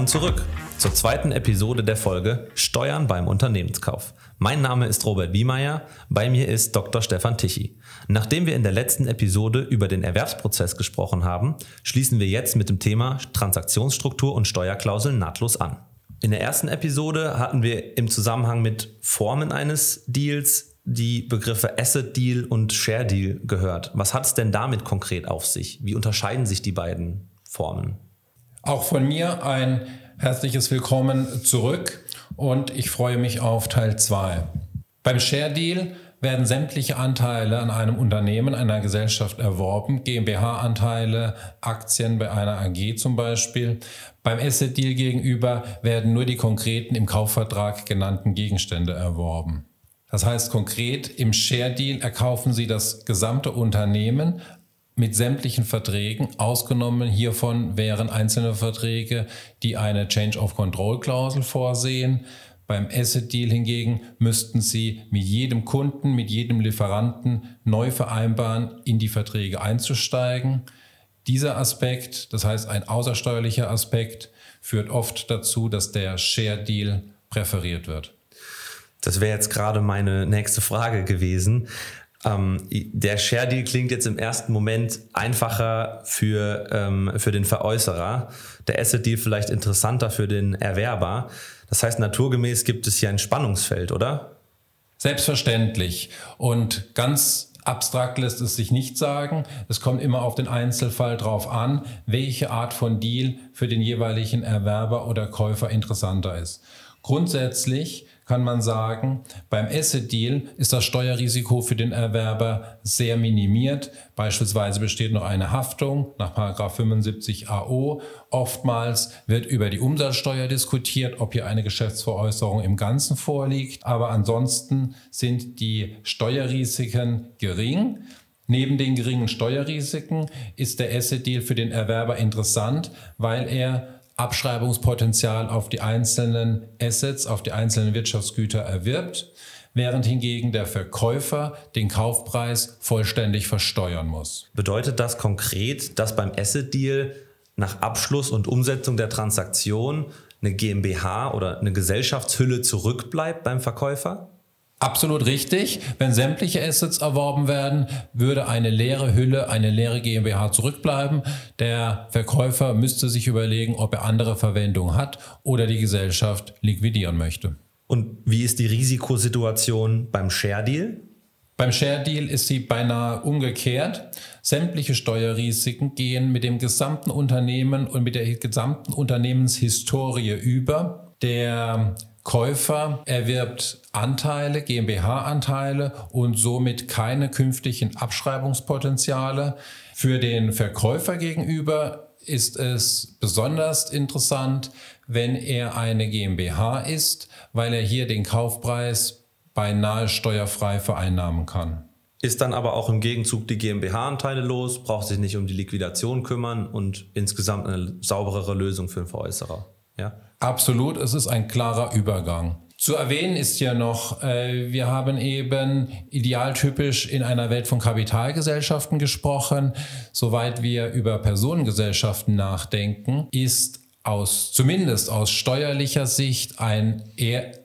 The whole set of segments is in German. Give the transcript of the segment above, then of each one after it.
Willkommen zurück zur zweiten Episode der Folge Steuern beim Unternehmenskauf. Mein Name ist Robert Wiemeyer, bei mir ist Dr. Stefan Tichy. Nachdem wir in der letzten Episode über den Erwerbsprozess gesprochen haben, schließen wir jetzt mit dem Thema Transaktionsstruktur und Steuerklauseln nahtlos an. In der ersten Episode hatten wir im Zusammenhang mit Formen eines Deals die Begriffe Asset Deal und Share Deal gehört. Was hat es denn damit konkret auf sich? Wie unterscheiden sich die beiden Formen? Auch von mir ein herzliches Willkommen zurück und ich freue mich auf Teil 2. Beim Share Deal werden sämtliche Anteile an einem Unternehmen, einer Gesellschaft erworben, GmbH-Anteile, Aktien bei einer AG zum Beispiel. Beim Asset Deal gegenüber werden nur die konkreten im Kaufvertrag genannten Gegenstände erworben. Das heißt konkret, im Share Deal erkaufen Sie das gesamte Unternehmen mit sämtlichen Verträgen. Ausgenommen hiervon wären einzelne Verträge, die eine Change of Control Klausel vorsehen. Beim Asset Deal hingegen müssten Sie mit jedem Kunden, mit jedem Lieferanten neu vereinbaren, in die Verträge einzusteigen. Dieser Aspekt, das heißt ein außersteuerlicher Aspekt, führt oft dazu, dass der Share Deal präferiert wird. Das wäre jetzt gerade meine nächste Frage gewesen. Ähm, der Share Deal klingt jetzt im ersten Moment einfacher für, ähm, für den Veräußerer, der Asset Deal vielleicht interessanter für den Erwerber. Das heißt, naturgemäß gibt es hier ein Spannungsfeld, oder? Selbstverständlich. Und ganz abstrakt lässt es sich nicht sagen. Es kommt immer auf den Einzelfall drauf an, welche Art von Deal für den jeweiligen Erwerber oder Käufer interessanter ist. Grundsätzlich kann man sagen, beim Asset Deal ist das Steuerrisiko für den Erwerber sehr minimiert. Beispielsweise besteht noch eine Haftung nach 75 AO. Oftmals wird über die Umsatzsteuer diskutiert, ob hier eine Geschäftsveräußerung im Ganzen vorliegt. Aber ansonsten sind die Steuerrisiken gering. Neben den geringen Steuerrisiken ist der Asset Deal für den Erwerber interessant, weil er Abschreibungspotenzial auf die einzelnen Assets, auf die einzelnen Wirtschaftsgüter erwirbt, während hingegen der Verkäufer den Kaufpreis vollständig versteuern muss. Bedeutet das konkret, dass beim Asset Deal nach Abschluss und Umsetzung der Transaktion eine GmbH oder eine Gesellschaftshülle zurückbleibt beim Verkäufer? Absolut richtig. Wenn sämtliche Assets erworben werden, würde eine leere Hülle, eine leere GmbH zurückbleiben. Der Verkäufer müsste sich überlegen, ob er andere Verwendung hat oder die Gesellschaft liquidieren möchte. Und wie ist die Risikosituation beim Share Deal? Beim Share Deal ist sie beinahe umgekehrt. Sämtliche Steuerrisiken gehen mit dem gesamten Unternehmen und mit der gesamten Unternehmenshistorie über. Der Käufer erwirbt Anteile, GmbH-Anteile und somit keine künftigen Abschreibungspotenziale. Für den Verkäufer gegenüber ist es besonders interessant, wenn er eine GmbH ist, weil er hier den Kaufpreis beinahe steuerfrei vereinnahmen kann. Ist dann aber auch im Gegenzug die GmbH-Anteile los, braucht sich nicht um die Liquidation kümmern und insgesamt eine sauberere Lösung für den Veräußerer. Ja? Absolut, es ist ein klarer Übergang. Zu erwähnen ist ja noch, äh, wir haben eben idealtypisch in einer Welt von Kapitalgesellschaften gesprochen. Soweit wir über Personengesellschaften nachdenken, ist aus, zumindest aus steuerlicher Sicht ein,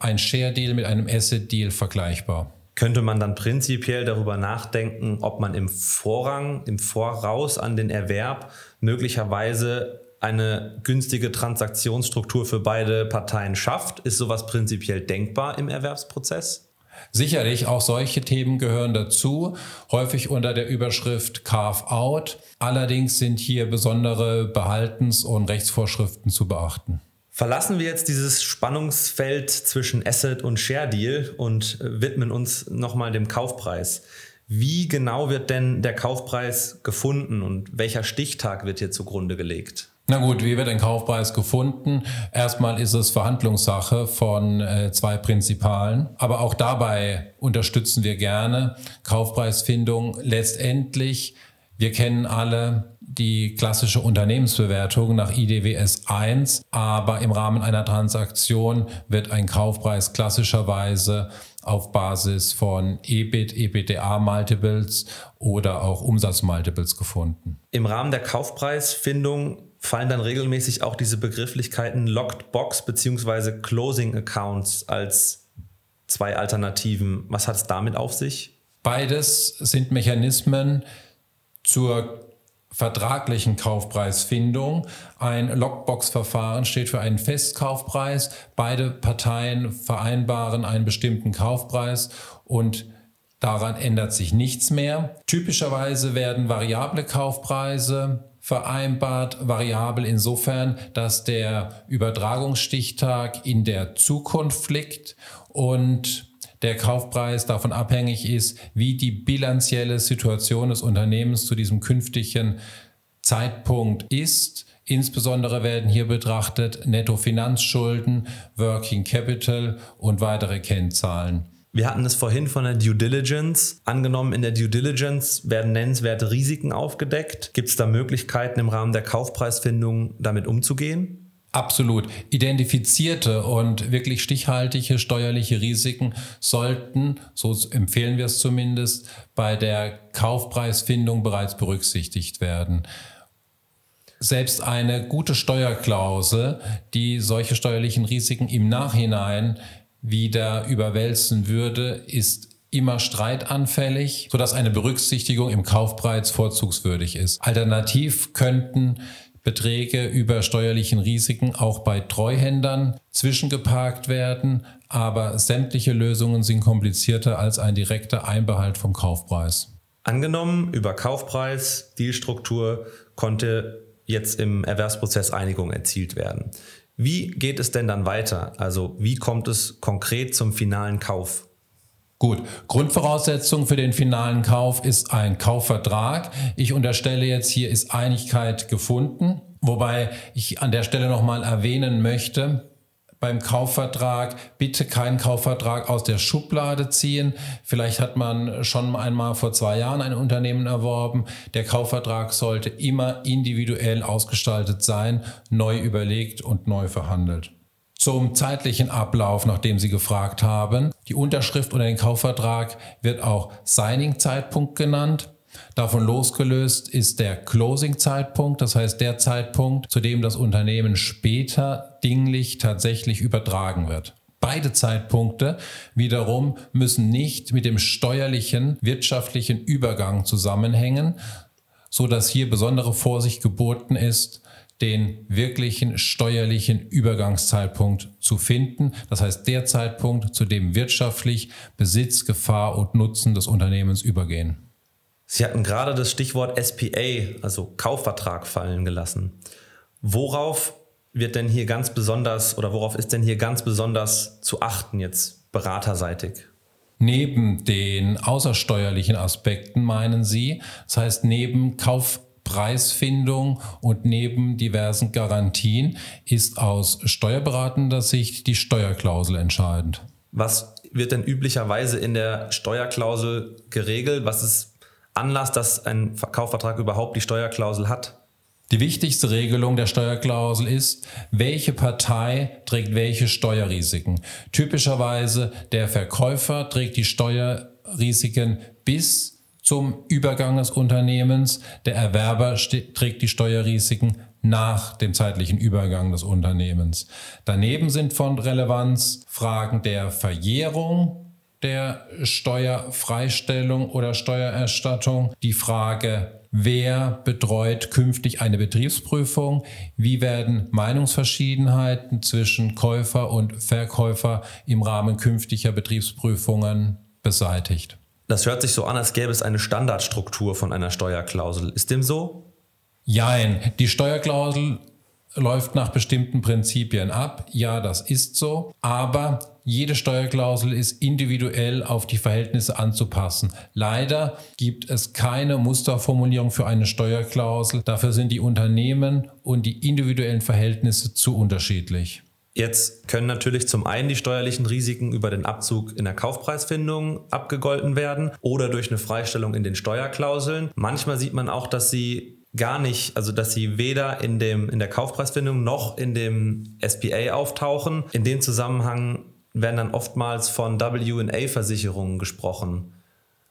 ein Share-Deal mit einem Asset-Deal vergleichbar. Könnte man dann prinzipiell darüber nachdenken, ob man im Vorrang, im Voraus an den Erwerb möglicherweise eine günstige Transaktionsstruktur für beide Parteien schafft? Ist sowas prinzipiell denkbar im Erwerbsprozess? Sicherlich, auch solche Themen gehören dazu, häufig unter der Überschrift Carve-out. Allerdings sind hier besondere Behaltens- und Rechtsvorschriften zu beachten. Verlassen wir jetzt dieses Spannungsfeld zwischen Asset und Share Deal und äh, widmen uns nochmal dem Kaufpreis. Wie genau wird denn der Kaufpreis gefunden und welcher Stichtag wird hier zugrunde gelegt? Na gut, wie wird ein Kaufpreis gefunden? Erstmal ist es Verhandlungssache von äh, zwei Prinzipalen, aber auch dabei unterstützen wir gerne Kaufpreisfindung. Letztendlich, wir kennen alle die klassische Unternehmensbewertung nach IDWS 1, aber im Rahmen einer Transaktion wird ein Kaufpreis klassischerweise auf Basis von EBIT, EBITDA-Multiples oder auch Umsatzmultiples gefunden. Im Rahmen der Kaufpreisfindung fallen dann regelmäßig auch diese Begrifflichkeiten Locked Box bzw. Closing Accounts als zwei Alternativen. Was hat es damit auf sich? Beides sind Mechanismen zur vertraglichen Kaufpreisfindung. Ein Lockbox-Verfahren steht für einen Festkaufpreis. Beide Parteien vereinbaren einen bestimmten Kaufpreis und daran ändert sich nichts mehr. Typischerweise werden variable Kaufpreise vereinbart, variabel insofern, dass der Übertragungsstichtag in der Zukunft liegt und der Kaufpreis davon abhängig ist, wie die bilanzielle Situation des Unternehmens zu diesem künftigen Zeitpunkt ist. Insbesondere werden hier betrachtet Nettofinanzschulden, Working Capital und weitere Kennzahlen. Wir hatten es vorhin von der Due Diligence. Angenommen, in der Due Diligence werden nennenswerte Risiken aufgedeckt. Gibt es da Möglichkeiten im Rahmen der Kaufpreisfindung damit umzugehen? Absolut. Identifizierte und wirklich stichhaltige steuerliche Risiken sollten, so empfehlen wir es zumindest, bei der Kaufpreisfindung bereits berücksichtigt werden. Selbst eine gute Steuerklausel, die solche steuerlichen Risiken im Nachhinein wieder überwälzen würde, ist immer streitanfällig, sodass eine Berücksichtigung im Kaufpreis vorzugswürdig ist. Alternativ könnten Beträge über steuerlichen Risiken auch bei Treuhändern zwischengeparkt werden, aber sämtliche Lösungen sind komplizierter als ein direkter Einbehalt vom Kaufpreis. Angenommen, über Kaufpreis, Dealstruktur konnte jetzt im Erwerbsprozess Einigung erzielt werden. Wie geht es denn dann weiter? Also wie kommt es konkret zum finalen Kauf? Gut, Grundvoraussetzung für den finalen Kauf ist ein Kaufvertrag. Ich unterstelle jetzt, hier ist Einigkeit gefunden, wobei ich an der Stelle nochmal erwähnen möchte, beim Kaufvertrag bitte keinen Kaufvertrag aus der Schublade ziehen. Vielleicht hat man schon einmal vor zwei Jahren ein Unternehmen erworben. Der Kaufvertrag sollte immer individuell ausgestaltet sein, neu überlegt und neu verhandelt. Zum zeitlichen Ablauf, nachdem Sie gefragt haben. Die Unterschrift unter den Kaufvertrag wird auch Signing-Zeitpunkt genannt. Davon losgelöst ist der Closing-Zeitpunkt, das heißt der Zeitpunkt, zu dem das Unternehmen später dinglich tatsächlich übertragen wird. Beide Zeitpunkte wiederum müssen nicht mit dem steuerlichen, wirtschaftlichen Übergang zusammenhängen, so dass hier besondere Vorsicht geboten ist, den wirklichen steuerlichen Übergangszeitpunkt zu finden. Das heißt, der Zeitpunkt, zu dem wirtschaftlich Besitz, Gefahr und Nutzen des Unternehmens übergehen. Sie hatten gerade das Stichwort SPA, also Kaufvertrag, fallen gelassen. Worauf wird denn hier ganz besonders oder worauf ist denn hier ganz besonders zu achten jetzt beraterseitig? Neben den außersteuerlichen Aspekten meinen Sie, das heißt neben Kauf Preisfindung und neben diversen Garantien ist aus steuerberatender Sicht die Steuerklausel entscheidend. Was wird denn üblicherweise in der Steuerklausel geregelt? Was ist Anlass, dass ein Kaufvertrag überhaupt die Steuerklausel hat? Die wichtigste Regelung der Steuerklausel ist, welche Partei trägt welche Steuerrisiken. Typischerweise der Verkäufer trägt die Steuerrisiken bis zum Übergang des Unternehmens. Der Erwerber trägt die Steuerrisiken nach dem zeitlichen Übergang des Unternehmens. Daneben sind von Relevanz Fragen der Verjährung der Steuerfreistellung oder Steuererstattung, die Frage, wer betreut künftig eine Betriebsprüfung, wie werden Meinungsverschiedenheiten zwischen Käufer und Verkäufer im Rahmen künftiger Betriebsprüfungen beseitigt. Das hört sich so an, als gäbe es eine Standardstruktur von einer Steuerklausel. Ist dem so? Jein. Die Steuerklausel läuft nach bestimmten Prinzipien ab. Ja, das ist so. Aber jede Steuerklausel ist individuell auf die Verhältnisse anzupassen. Leider gibt es keine Musterformulierung für eine Steuerklausel. Dafür sind die Unternehmen und die individuellen Verhältnisse zu unterschiedlich. Jetzt können natürlich zum einen die steuerlichen Risiken über den Abzug in der Kaufpreisfindung abgegolten werden oder durch eine Freistellung in den Steuerklauseln. Manchmal sieht man auch, dass sie gar nicht, also dass sie weder in, dem, in der Kaufpreisfindung noch in dem SPA auftauchen. In dem Zusammenhang werden dann oftmals von WA-Versicherungen gesprochen.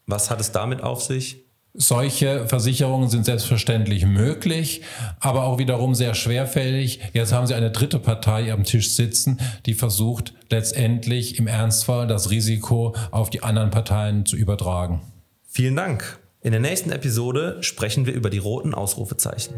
Was hat es damit auf sich? Solche Versicherungen sind selbstverständlich möglich, aber auch wiederum sehr schwerfällig. Jetzt haben Sie eine dritte Partei am Tisch sitzen, die versucht letztendlich im Ernstfall das Risiko auf die anderen Parteien zu übertragen. Vielen Dank. In der nächsten Episode sprechen wir über die roten Ausrufezeichen.